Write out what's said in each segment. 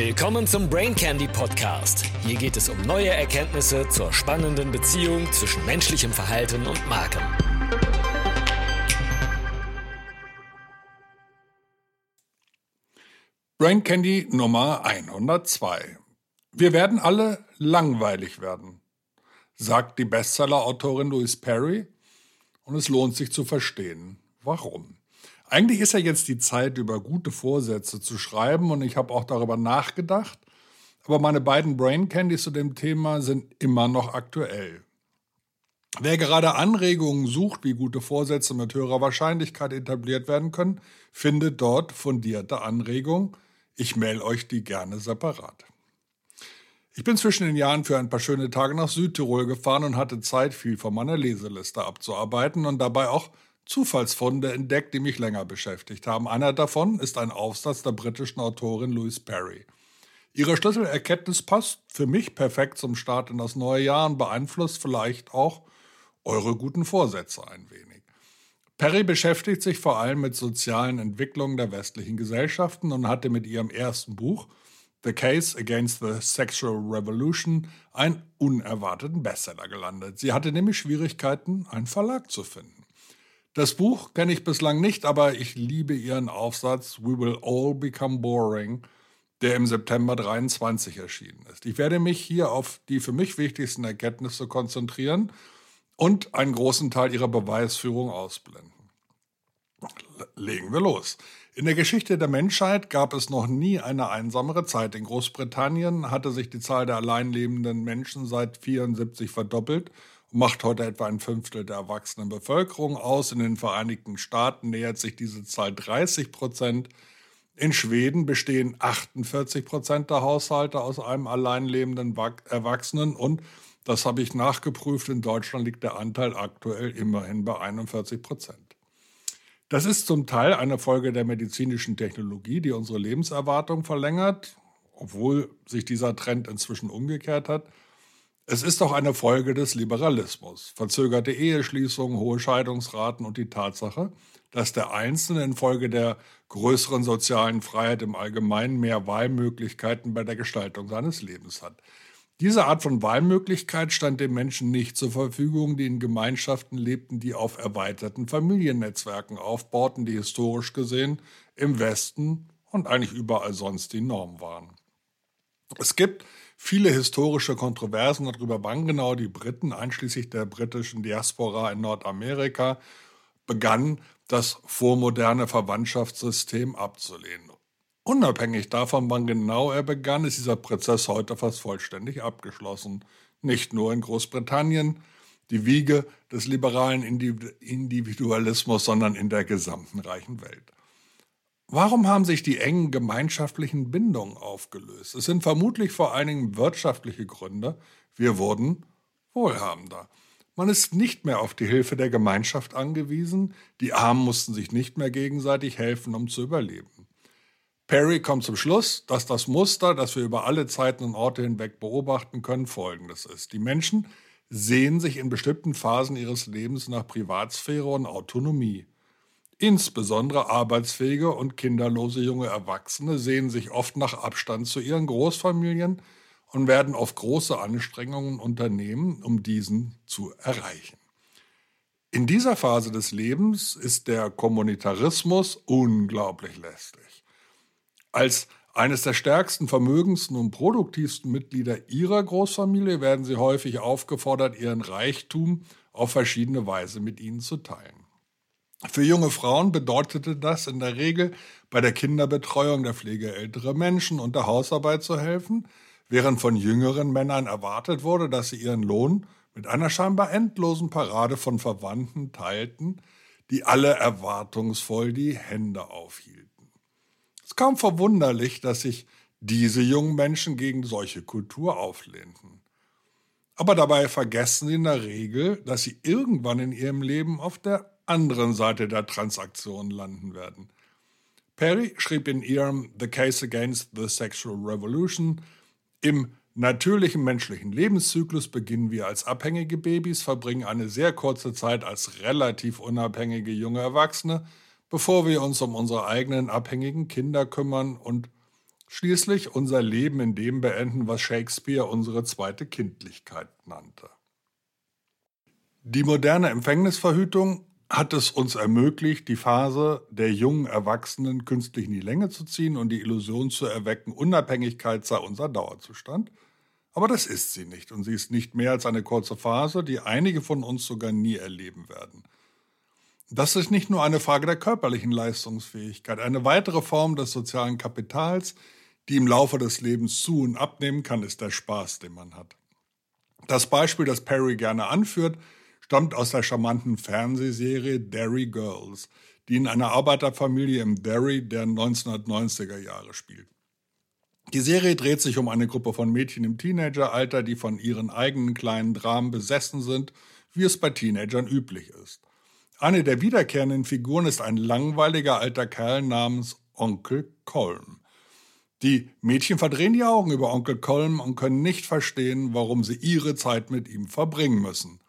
Willkommen zum Brain Candy Podcast. Hier geht es um neue Erkenntnisse zur spannenden Beziehung zwischen menschlichem Verhalten und Marken. Brain Candy Nummer 102. Wir werden alle langweilig werden, sagt die Bestseller-Autorin Louise Perry. Und es lohnt sich zu verstehen, warum. Eigentlich ist ja jetzt die Zeit, über gute Vorsätze zu schreiben und ich habe auch darüber nachgedacht. Aber meine beiden Brain Candies zu dem Thema sind immer noch aktuell. Wer gerade Anregungen sucht, wie gute Vorsätze mit höherer Wahrscheinlichkeit etabliert werden können, findet dort fundierte Anregungen. Ich mail euch die gerne separat. Ich bin zwischen den Jahren für ein paar schöne Tage nach Südtirol gefahren und hatte Zeit, viel von meiner Leseliste abzuarbeiten und dabei auch Zufallsfunde entdeckt, die mich länger beschäftigt haben. Einer davon ist ein Aufsatz der britischen Autorin Louise Perry. Ihre Schlüsselerkenntnis passt für mich perfekt zum Start in das neue Jahr und beeinflusst vielleicht auch eure guten Vorsätze ein wenig. Perry beschäftigt sich vor allem mit sozialen Entwicklungen der westlichen Gesellschaften und hatte mit ihrem ersten Buch The Case Against the Sexual Revolution einen unerwarteten Bestseller gelandet. Sie hatte nämlich Schwierigkeiten, einen Verlag zu finden. Das Buch kenne ich bislang nicht, aber ich liebe ihren Aufsatz We Will All Become Boring, der im September 23 erschienen ist. Ich werde mich hier auf die für mich wichtigsten Erkenntnisse konzentrieren und einen großen Teil ihrer Beweisführung ausblenden. Legen wir los. In der Geschichte der Menschheit gab es noch nie eine einsamere Zeit. In Großbritannien hatte sich die Zahl der allein lebenden Menschen seit 1974 verdoppelt macht heute etwa ein Fünftel der erwachsenen Bevölkerung aus. In den Vereinigten Staaten nähert sich diese Zahl 30 Prozent. In Schweden bestehen 48 Prozent der Haushalte aus einem allein lebenden Erwachsenen und das habe ich nachgeprüft. In Deutschland liegt der Anteil aktuell immerhin bei 41 Prozent. Das ist zum Teil eine Folge der medizinischen Technologie, die unsere Lebenserwartung verlängert, obwohl sich dieser Trend inzwischen umgekehrt hat. Es ist auch eine Folge des Liberalismus, verzögerte Eheschließungen, hohe Scheidungsraten und die Tatsache, dass der Einzelne infolge der größeren sozialen Freiheit im Allgemeinen mehr Wahlmöglichkeiten bei der Gestaltung seines Lebens hat. Diese Art von Wahlmöglichkeit stand den Menschen nicht zur Verfügung, die in Gemeinschaften lebten, die auf erweiterten Familiennetzwerken aufbauten, die historisch gesehen im Westen und eigentlich überall sonst die Norm waren. Es gibt viele historische Kontroversen darüber, wann genau die Briten, einschließlich der britischen Diaspora in Nordamerika, begannen, das vormoderne Verwandtschaftssystem abzulehnen. Unabhängig davon, wann genau er begann, ist dieser Prozess heute fast vollständig abgeschlossen. Nicht nur in Großbritannien, die Wiege des liberalen Individualismus, sondern in der gesamten reichen Welt. Warum haben sich die engen gemeinschaftlichen Bindungen aufgelöst? Es sind vermutlich vor allen Dingen wirtschaftliche Gründe. Wir wurden wohlhabender. Man ist nicht mehr auf die Hilfe der Gemeinschaft angewiesen. Die Armen mussten sich nicht mehr gegenseitig helfen, um zu überleben. Perry kommt zum Schluss, dass das Muster, das wir über alle Zeiten und Orte hinweg beobachten können, folgendes ist. Die Menschen sehen sich in bestimmten Phasen ihres Lebens nach Privatsphäre und Autonomie. Insbesondere arbeitsfähige und kinderlose junge Erwachsene sehen sich oft nach Abstand zu ihren Großfamilien und werden oft große Anstrengungen unternehmen, um diesen zu erreichen. In dieser Phase des Lebens ist der Kommunitarismus unglaublich lästig. Als eines der stärksten, vermögendsten und produktivsten Mitglieder ihrer Großfamilie werden sie häufig aufgefordert, ihren Reichtum auf verschiedene Weise mit ihnen zu teilen. Für junge Frauen bedeutete das in der Regel, bei der Kinderbetreuung, der Pflege älterer Menschen und der Hausarbeit zu helfen, während von jüngeren Männern erwartet wurde, dass sie ihren Lohn mit einer scheinbar endlosen Parade von Verwandten teilten, die alle erwartungsvoll die Hände aufhielten. Es ist kaum verwunderlich, dass sich diese jungen Menschen gegen solche Kultur auflehnten. Aber dabei vergessen sie in der Regel, dass sie irgendwann in ihrem Leben auf der anderen Seite der Transaktion landen werden. Perry schrieb in ihrem The Case Against the Sexual Revolution, im natürlichen menschlichen Lebenszyklus beginnen wir als abhängige Babys, verbringen eine sehr kurze Zeit als relativ unabhängige junge Erwachsene, bevor wir uns um unsere eigenen abhängigen Kinder kümmern und Schließlich unser Leben in dem beenden, was Shakespeare unsere zweite Kindlichkeit nannte. Die moderne Empfängnisverhütung hat es uns ermöglicht, die Phase der jungen Erwachsenen künstlich in die Länge zu ziehen und die Illusion zu erwecken, Unabhängigkeit sei unser Dauerzustand. Aber das ist sie nicht und sie ist nicht mehr als eine kurze Phase, die einige von uns sogar nie erleben werden. Das ist nicht nur eine Frage der körperlichen Leistungsfähigkeit, eine weitere Form des sozialen Kapitals, die im Laufe des Lebens zu und abnehmen kann, ist der Spaß, den man hat. Das Beispiel, das Perry gerne anführt, stammt aus der charmanten Fernsehserie Derry Girls, die in einer Arbeiterfamilie im Derry der 1990er Jahre spielt. Die Serie dreht sich um eine Gruppe von Mädchen im Teenageralter, die von ihren eigenen kleinen Dramen besessen sind, wie es bei Teenagern üblich ist. Eine der wiederkehrenden Figuren ist ein langweiliger alter Kerl namens Onkel Colm. Die Mädchen verdrehen die Augen über Onkel Colm und können nicht verstehen, warum sie ihre Zeit mit ihm verbringen müssen.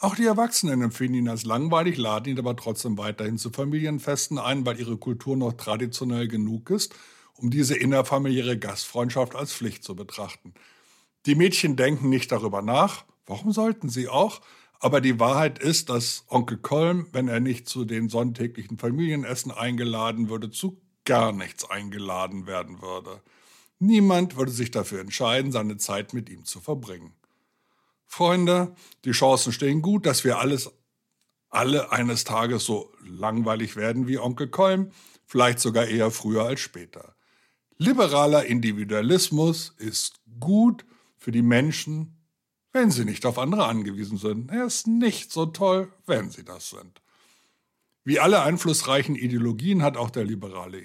Auch die Erwachsenen empfinden ihn als langweilig, laden ihn aber trotzdem weiterhin zu Familienfesten ein, weil ihre Kultur noch traditionell genug ist, um diese innerfamiliäre Gastfreundschaft als Pflicht zu betrachten. Die Mädchen denken nicht darüber nach, warum sollten sie auch, aber die Wahrheit ist, dass Onkel Colm, wenn er nicht zu den sonntäglichen Familienessen eingeladen würde, zu gar nichts eingeladen werden würde. Niemand würde sich dafür entscheiden, seine Zeit mit ihm zu verbringen. Freunde, die Chancen stehen gut, dass wir alles, alle eines Tages so langweilig werden wie Onkel Kolm, vielleicht sogar eher früher als später. Liberaler Individualismus ist gut für die Menschen, wenn sie nicht auf andere angewiesen sind. Er ist nicht so toll, wenn sie das sind. Wie alle einflussreichen Ideologien hat auch der liberale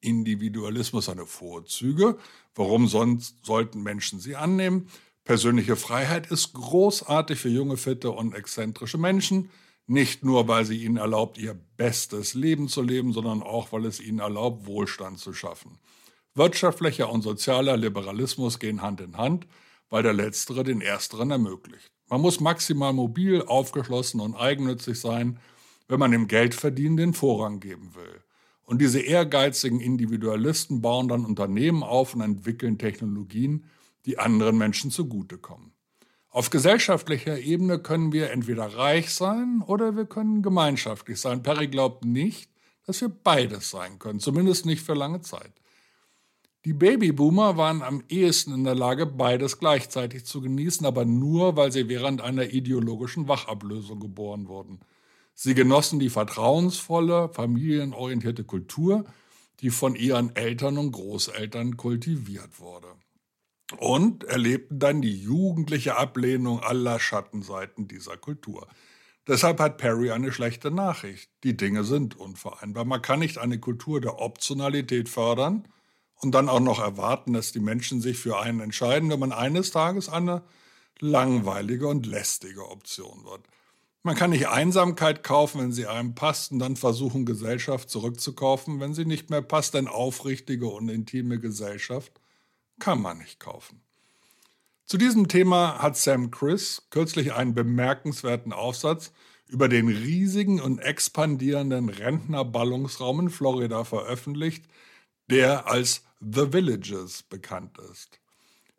Individualismus seine Vorzüge. Warum sonst sollten Menschen sie annehmen? Persönliche Freiheit ist großartig für junge, fitte und exzentrische Menschen, nicht nur, weil sie ihnen erlaubt, ihr bestes Leben zu leben, sondern auch, weil es ihnen erlaubt, Wohlstand zu schaffen. Wirtschaftlicher und sozialer Liberalismus gehen Hand in Hand, weil der letztere den ersteren ermöglicht. Man muss maximal mobil, aufgeschlossen und eigennützig sein, wenn man dem Geldverdienen den Vorrang geben will. Und diese ehrgeizigen Individualisten bauen dann Unternehmen auf und entwickeln Technologien, die anderen Menschen zugutekommen. Auf gesellschaftlicher Ebene können wir entweder reich sein oder wir können gemeinschaftlich sein. Perry glaubt nicht, dass wir beides sein können, zumindest nicht für lange Zeit. Die Babyboomer waren am ehesten in der Lage, beides gleichzeitig zu genießen, aber nur, weil sie während einer ideologischen Wachablösung geboren wurden. Sie genossen die vertrauensvolle, familienorientierte Kultur, die von ihren Eltern und Großeltern kultiviert wurde und erlebten dann die jugendliche Ablehnung aller Schattenseiten dieser Kultur. Deshalb hat Perry eine schlechte Nachricht. Die Dinge sind unvereinbar. Man kann nicht eine Kultur der Optionalität fördern und dann auch noch erwarten, dass die Menschen sich für einen entscheiden, wenn man eines Tages eine langweilige und lästige Option wird. Man kann nicht Einsamkeit kaufen, wenn sie einem passt, und dann versuchen, Gesellschaft zurückzukaufen, wenn sie nicht mehr passt, denn aufrichtige und intime Gesellschaft kann man nicht kaufen. Zu diesem Thema hat Sam Chris kürzlich einen bemerkenswerten Aufsatz über den riesigen und expandierenden Rentnerballungsraum in Florida veröffentlicht, der als The Villages bekannt ist.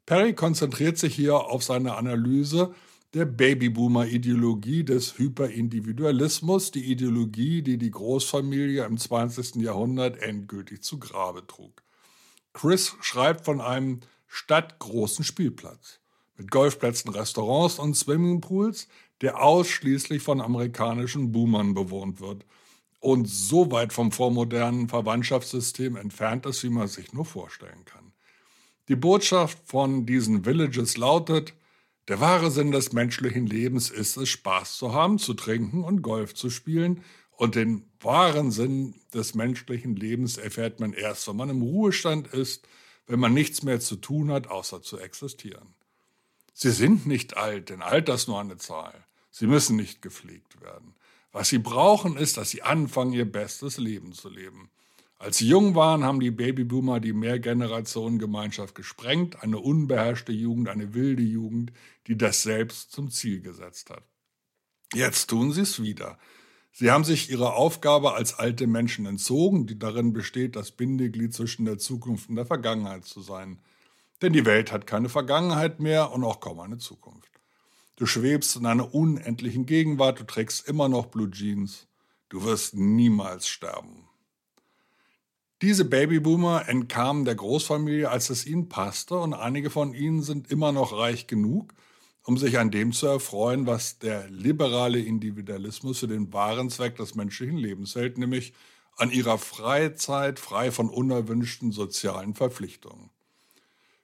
Perry konzentriert sich hier auf seine Analyse der Babyboomer-Ideologie des Hyperindividualismus, die Ideologie, die die Großfamilie im 20. Jahrhundert endgültig zu Grabe trug. Chris schreibt von einem stadtgroßen Spielplatz mit Golfplätzen, Restaurants und Swimmingpools, der ausschließlich von amerikanischen Boomern bewohnt wird und so weit vom vormodernen Verwandtschaftssystem entfernt ist, wie man sich nur vorstellen kann. Die Botschaft von diesen Villages lautet, der wahre Sinn des menschlichen Lebens ist es, Spaß zu haben, zu trinken und Golf zu spielen und den wahren Sinn des menschlichen Lebens erfährt man erst, wenn man im Ruhestand ist, wenn man nichts mehr zu tun hat, außer zu existieren. Sie sind nicht alt, denn Alter ist nur eine Zahl. Sie müssen nicht gepflegt werden. Was sie brauchen, ist, dass sie anfangen, ihr bestes Leben zu leben. Als sie jung waren, haben die Babyboomer die Mehrgenerationengemeinschaft gesprengt, eine unbeherrschte Jugend, eine wilde Jugend, die das selbst zum Ziel gesetzt hat. Jetzt tun sie es wieder. Sie haben sich ihrer Aufgabe als alte Menschen entzogen, die darin besteht, das Bindeglied zwischen der Zukunft und der Vergangenheit zu sein. Denn die Welt hat keine Vergangenheit mehr und auch kaum eine Zukunft. Du schwebst in einer unendlichen Gegenwart, du trägst immer noch Blue Jeans. Du wirst niemals sterben. Diese Babyboomer entkamen der Großfamilie, als es ihnen passte, und einige von ihnen sind immer noch reich genug, um sich an dem zu erfreuen, was der liberale Individualismus für den wahren Zweck des menschlichen Lebens hält, nämlich an ihrer Freizeit frei von unerwünschten sozialen Verpflichtungen.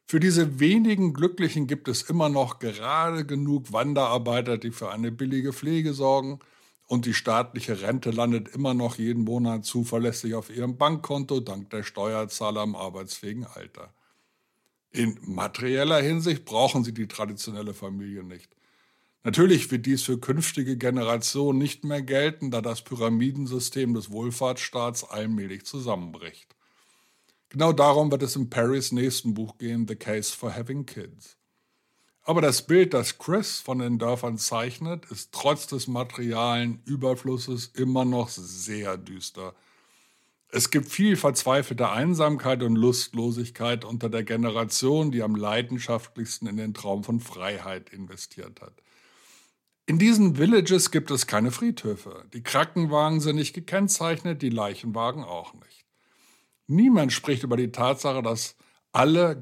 Für diese wenigen Glücklichen gibt es immer noch gerade genug Wanderarbeiter, die für eine billige Pflege sorgen, und die staatliche Rente landet immer noch jeden Monat zuverlässig auf ihrem Bankkonto dank der Steuerzahler im arbeitsfähigen Alter. In materieller Hinsicht brauchen sie die traditionelle Familie nicht. Natürlich wird dies für künftige Generationen nicht mehr gelten, da das Pyramidensystem des Wohlfahrtsstaats allmählich zusammenbricht. Genau darum wird es in Perrys nächsten Buch gehen, The Case for Having Kids. Aber das Bild, das Chris von den Dörfern zeichnet, ist trotz des materialen Überflusses immer noch sehr düster. Es gibt viel verzweifelte Einsamkeit und Lustlosigkeit unter der Generation, die am leidenschaftlichsten in den Traum von Freiheit investiert hat. In diesen Villages gibt es keine Friedhöfe. Die Krankenwagen sind nicht gekennzeichnet, die Leichenwagen auch nicht. Niemand spricht über die Tatsache, dass alle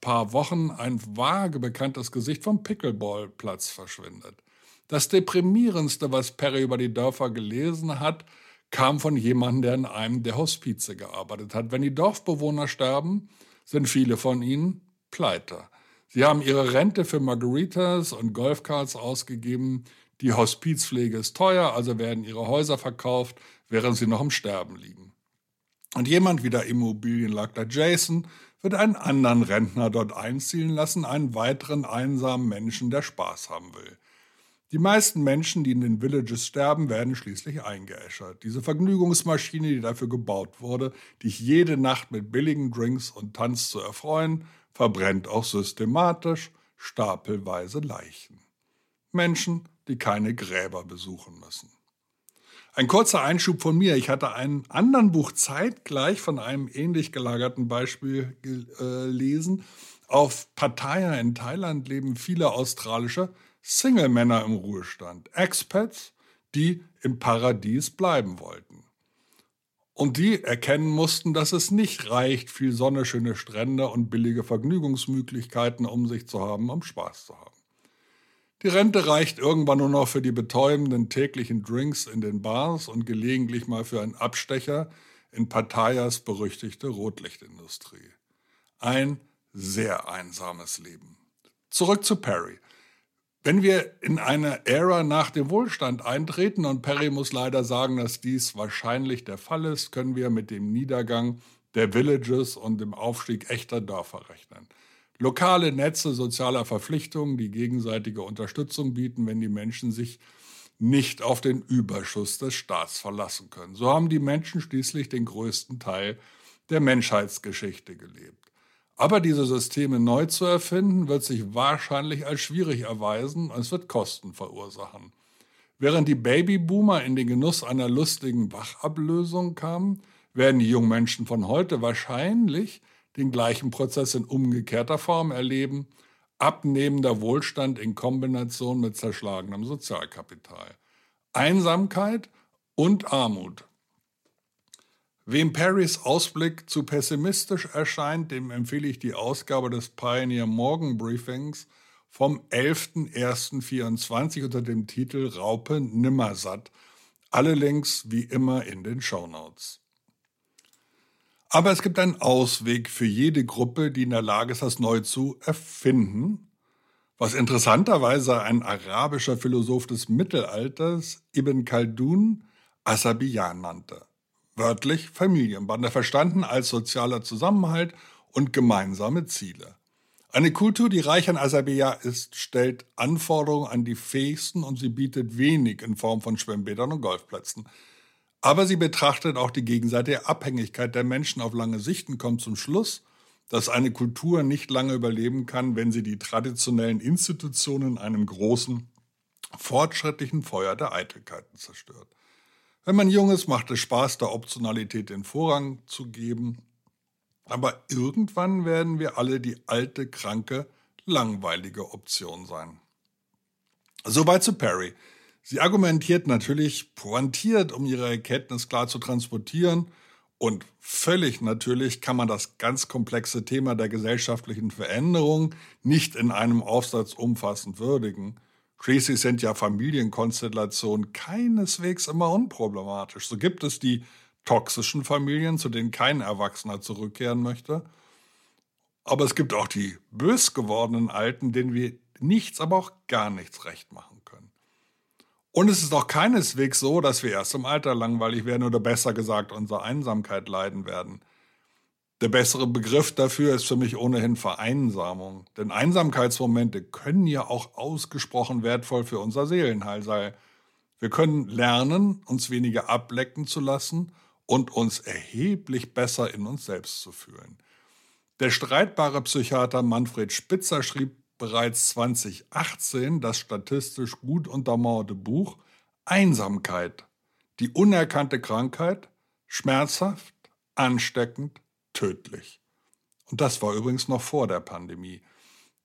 paar Wochen ein vage bekanntes Gesicht vom Pickleballplatz verschwindet. Das deprimierendste, was Perry über die Dörfer gelesen hat, kam von jemandem, der in einem der Hospize gearbeitet hat. Wenn die Dorfbewohner sterben, sind viele von ihnen pleite. Sie haben ihre Rente für Margaritas und Golfcards ausgegeben. Die Hospizpflege ist teuer, also werden ihre Häuser verkauft, während sie noch im Sterben liegen. Und jemand wie der Immobilienmakler Jason wird einen anderen Rentner dort einziehen lassen, einen weiteren einsamen Menschen, der Spaß haben will. Die meisten Menschen, die in den Villages sterben, werden schließlich eingeäschert. Diese Vergnügungsmaschine, die dafür gebaut wurde, dich jede Nacht mit billigen Drinks und Tanz zu erfreuen, verbrennt auch systematisch stapelweise Leichen. Menschen, die keine Gräber besuchen müssen. Ein kurzer Einschub von mir. Ich hatte einen anderen Buch zeitgleich von einem ähnlich gelagerten Beispiel gelesen. Auf Pattaya in Thailand leben viele australische Single-Männer im Ruhestand, Expats, die im Paradies bleiben wollten. Und die erkennen mussten, dass es nicht reicht, viel Sonne, schöne Strände und billige Vergnügungsmöglichkeiten um sich zu haben, um Spaß zu haben. Die Rente reicht irgendwann nur noch für die betäubenden täglichen Drinks in den Bars und gelegentlich mal für einen Abstecher in Pattayas berüchtigte Rotlichtindustrie. Ein sehr einsames Leben. Zurück zu Perry. Wenn wir in eine Ära nach dem Wohlstand eintreten, und Perry muss leider sagen, dass dies wahrscheinlich der Fall ist, können wir mit dem Niedergang der Villages und dem Aufstieg echter Dörfer rechnen. Lokale Netze sozialer Verpflichtungen, die gegenseitige Unterstützung bieten, wenn die Menschen sich nicht auf den Überschuss des Staats verlassen können. So haben die Menschen schließlich den größten Teil der Menschheitsgeschichte gelebt. Aber diese Systeme neu zu erfinden, wird sich wahrscheinlich als schwierig erweisen und es wird Kosten verursachen. Während die Babyboomer in den Genuss einer lustigen Wachablösung kamen, werden die jungen Menschen von heute wahrscheinlich den gleichen Prozess in umgekehrter Form erleben, abnehmender Wohlstand in Kombination mit zerschlagenem Sozialkapital. Einsamkeit und Armut. Wem Perrys Ausblick zu pessimistisch erscheint, dem empfehle ich die Ausgabe des Pioneer Morgan Briefings vom 11.01.24 unter dem Titel Raupe Nimmersatt. Alle Links wie immer in den Show Notes. Aber es gibt einen Ausweg für jede Gruppe, die in der Lage ist, das neu zu erfinden, was interessanterweise ein arabischer Philosoph des Mittelalters, Ibn Khaldun, Asabiyan nannte. Wörtlich Familienbande, verstanden als sozialer Zusammenhalt und gemeinsame Ziele. Eine Kultur, die reich an Asabiya ist, stellt Anforderungen an die Fähigsten und sie bietet wenig in Form von Schwimmbädern und Golfplätzen. Aber sie betrachtet auch die gegenseitige Abhängigkeit der Menschen auf lange Sicht und kommt zum Schluss, dass eine Kultur nicht lange überleben kann, wenn sie die traditionellen Institutionen in einem großen, fortschrittlichen Feuer der Eitelkeiten zerstört. Wenn man jung ist, macht es Spaß, der Optionalität den Vorrang zu geben. Aber irgendwann werden wir alle die alte, kranke, langweilige Option sein. Soweit zu Perry. Sie argumentiert natürlich pointiert, um ihre Erkenntnis klar zu transportieren. Und völlig natürlich kann man das ganz komplexe Thema der gesellschaftlichen Veränderung nicht in einem Aufsatz umfassend würdigen. Schließlich sind ja Familienkonstellationen keineswegs immer unproblematisch. So gibt es die toxischen Familien, zu denen kein Erwachsener zurückkehren möchte. Aber es gibt auch die bös gewordenen Alten, denen wir nichts, aber auch gar nichts recht machen können. Und es ist auch keineswegs so, dass wir erst im Alter langweilig werden oder besser gesagt unsere Einsamkeit leiden werden. Der bessere Begriff dafür ist für mich ohnehin Vereinsamung. Denn Einsamkeitsmomente können ja auch ausgesprochen wertvoll für unser Seelenheil sein. Wir können lernen, uns weniger ablecken zu lassen und uns erheblich besser in uns selbst zu fühlen. Der streitbare Psychiater Manfred Spitzer schrieb bereits 2018 das statistisch gut untermauerte Buch Einsamkeit, die unerkannte Krankheit, schmerzhaft, ansteckend, tödlich. Und das war übrigens noch vor der Pandemie.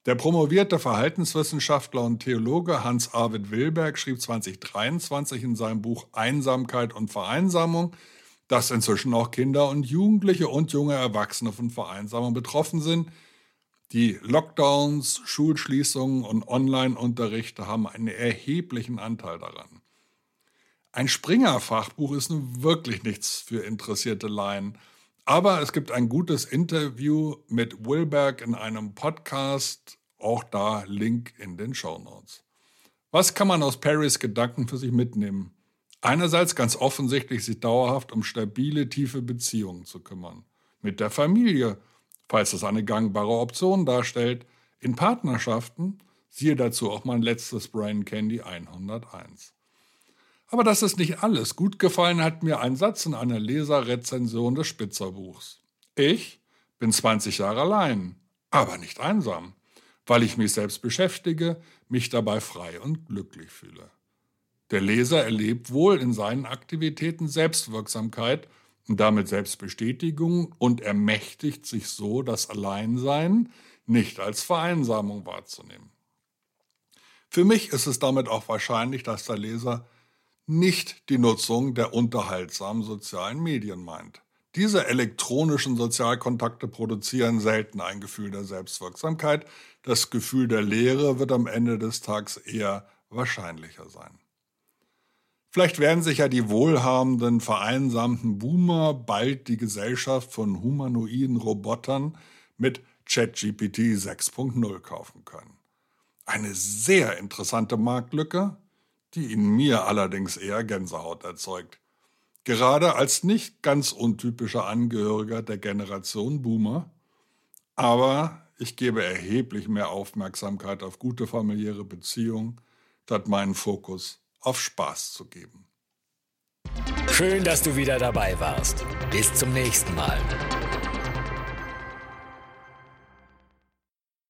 Der promovierte Verhaltenswissenschaftler und Theologe Hans-Arvid Wilberg schrieb 2023 in seinem Buch Einsamkeit und Vereinsamung, dass inzwischen auch Kinder und Jugendliche und junge Erwachsene von Vereinsamung betroffen sind, die Lockdowns, Schulschließungen und Online-Unterrichte haben einen erheblichen Anteil daran. Ein Springer-Fachbuch ist nun wirklich nichts für interessierte Laien. Aber es gibt ein gutes Interview mit Wilberg in einem Podcast. Auch da Link in den Show Notes. Was kann man aus Perrys Gedanken für sich mitnehmen? Einerseits ganz offensichtlich sich dauerhaft um stabile, tiefe Beziehungen zu kümmern. Mit der Familie falls es eine gangbare Option darstellt, in Partnerschaften, siehe dazu auch mein letztes Brain Candy 101. Aber das ist nicht alles. Gut gefallen hat mir ein Satz in einer Leserrezension des Spitzerbuchs. Ich bin 20 Jahre allein, aber nicht einsam, weil ich mich selbst beschäftige, mich dabei frei und glücklich fühle. Der Leser erlebt wohl in seinen Aktivitäten Selbstwirksamkeit und damit Selbstbestätigung und ermächtigt sich so, das Alleinsein nicht als Vereinsamung wahrzunehmen. Für mich ist es damit auch wahrscheinlich, dass der Leser nicht die Nutzung der unterhaltsamen sozialen Medien meint. Diese elektronischen Sozialkontakte produzieren selten ein Gefühl der Selbstwirksamkeit. Das Gefühl der Leere wird am Ende des Tages eher wahrscheinlicher sein. Vielleicht werden sich ja die wohlhabenden, vereinsamten Boomer bald die Gesellschaft von humanoiden Robotern mit ChatGPT 6.0 kaufen können. Eine sehr interessante Marktlücke, die in mir allerdings eher Gänsehaut erzeugt. Gerade als nicht ganz untypischer Angehöriger der Generation Boomer. Aber ich gebe erheblich mehr Aufmerksamkeit auf gute familiäre Beziehungen, statt meinen Fokus auf Spaß zu geben. Schön, dass du wieder dabei warst. Bis zum nächsten Mal.